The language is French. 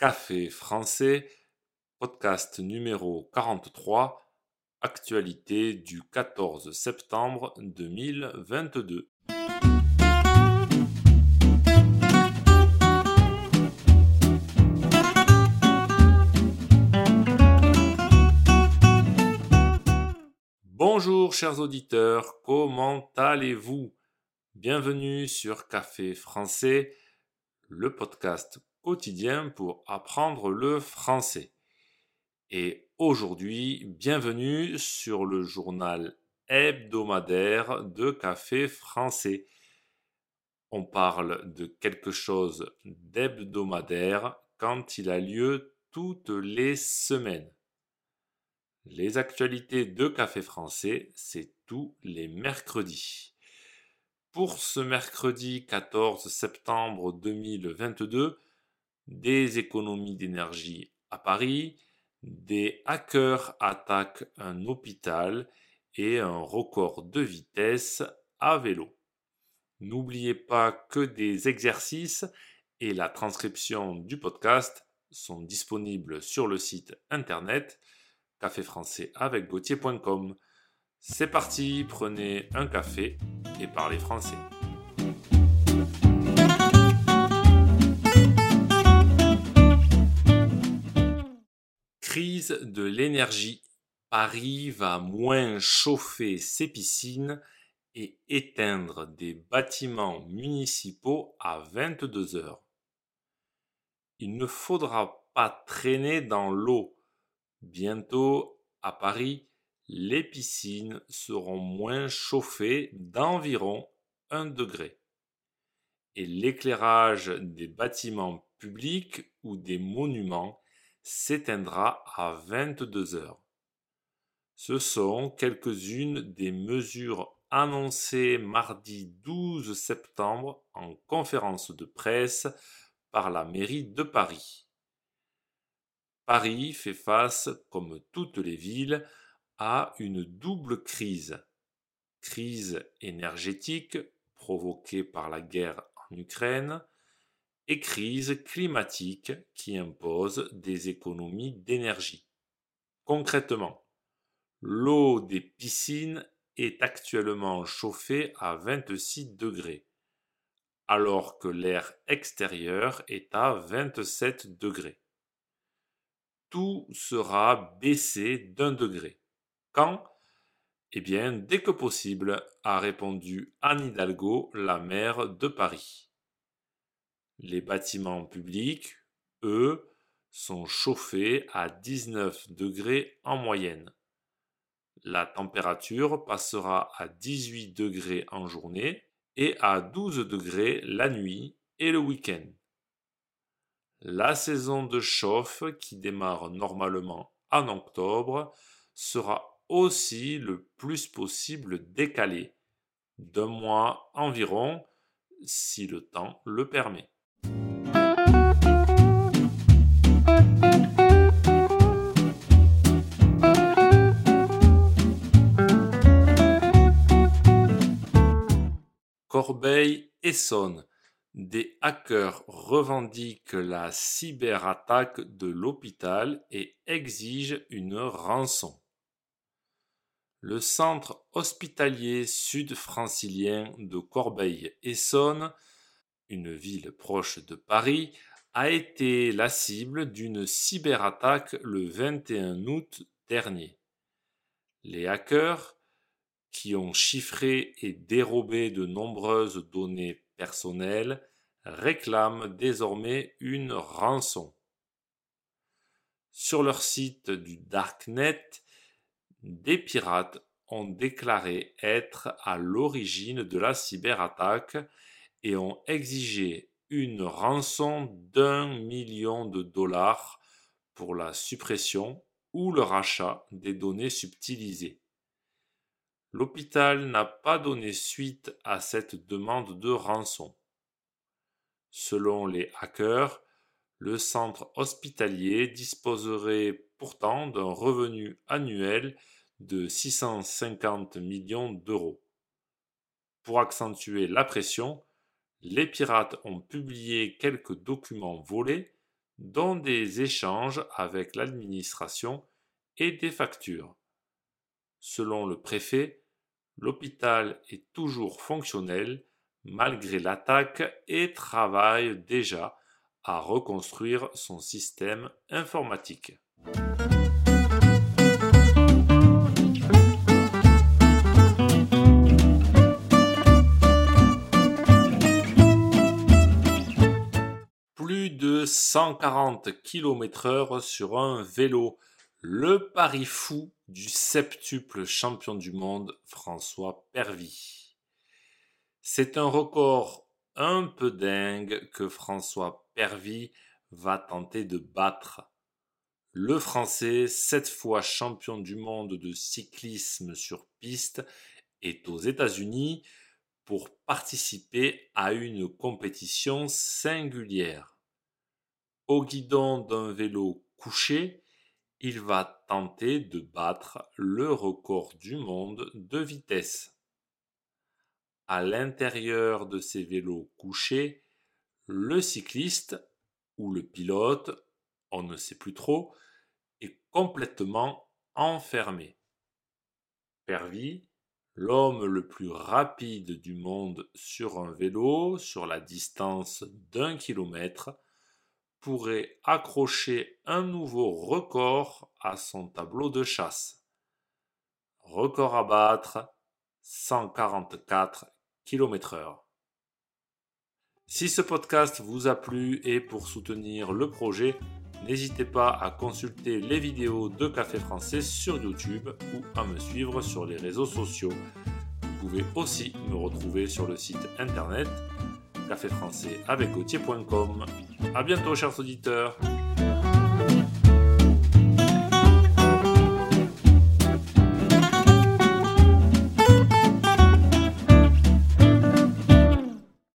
Café français, podcast numéro 43, actualité du 14 septembre 2022. Bonjour chers auditeurs, comment allez-vous? Bienvenue sur Café français, le podcast quotidien pour apprendre le français. Et aujourd'hui, bienvenue sur le journal hebdomadaire de Café français. On parle de quelque chose d'hebdomadaire quand il a lieu toutes les semaines. Les actualités de Café français, c'est tous les mercredis. Pour ce mercredi 14 septembre 2022, des économies d'énergie à Paris, des hackers attaquent un hôpital et un record de vitesse à vélo. N'oubliez pas que des exercices et la transcription du podcast sont disponibles sur le site internet café français avec gauthier.com. C'est parti, prenez un café et parlez français. Crise de l'énergie. Paris va moins chauffer ses piscines et éteindre des bâtiments municipaux à 22 heures. Il ne faudra pas traîner dans l'eau. Bientôt, à Paris, les piscines seront moins chauffées d'environ 1 degré. Et l'éclairage des bâtiments publics ou des monuments s'éteindra à 22 heures. Ce sont quelques-unes des mesures annoncées mardi 12 septembre en conférence de presse par la mairie de Paris. Paris fait face, comme toutes les villes, à une double crise. Crise énergétique provoquée par la guerre en Ukraine et crise climatique qui impose des économies d'énergie. Concrètement, l'eau des piscines est actuellement chauffée à 26 degrés, alors que l'air extérieur est à 27 degrés. Tout sera baissé d'un degré. Quand? Eh bien, dès que possible, a répondu Anne Hidalgo, la maire de Paris. Les bâtiments publics, eux, sont chauffés à 19 degrés en moyenne. La température passera à 18 degrés en journée et à 12 degrés la nuit et le week-end. La saison de chauffe, qui démarre normalement en octobre, sera aussi le plus possible décalée, d'un mois environ, si le temps le permet. Corbeil-Essonne. Des hackers revendiquent la cyberattaque de l'hôpital et exigent une rançon. Le centre hospitalier sud-francilien de Corbeil-Essonne, une ville proche de Paris, a été la cible d'une cyberattaque le 21 août dernier. Les hackers qui ont chiffré et dérobé de nombreuses données personnelles réclament désormais une rançon. Sur leur site du Darknet, des pirates ont déclaré être à l'origine de la cyberattaque et ont exigé une rançon d'un million de dollars pour la suppression ou le rachat des données subtilisées. L'hôpital n'a pas donné suite à cette demande de rançon. Selon les hackers, le centre hospitalier disposerait pourtant d'un revenu annuel de 650 millions d'euros. Pour accentuer la pression, les pirates ont publié quelques documents volés, dont des échanges avec l'administration et des factures. Selon le préfet, l'hôpital est toujours fonctionnel malgré l'attaque et travaille déjà à reconstruire son système informatique. Plus de 140 km/h sur un vélo, le pari fou du septuple champion du monde François Pervy. C'est un record un peu dingue que François Pervy va tenter de battre. Le Français, sept fois champion du monde de cyclisme sur piste, est aux États-Unis pour participer à une compétition singulière. Au guidon d'un vélo couché, il va tenter de battre le record du monde de vitesse. À l'intérieur de ces vélos couchés, le cycliste ou le pilote, on ne sait plus trop, est complètement enfermé. Pervy, l'homme le plus rapide du monde sur un vélo sur la distance d'un kilomètre, pourrait accrocher un nouveau record à son tableau de chasse. Record à battre 144 km/h. Si ce podcast vous a plu et pour soutenir le projet, n'hésitez pas à consulter les vidéos de Café Français sur YouTube ou à me suivre sur les réseaux sociaux. Vous pouvez aussi me retrouver sur le site internet caféfrançais avec A bientôt chers auditeurs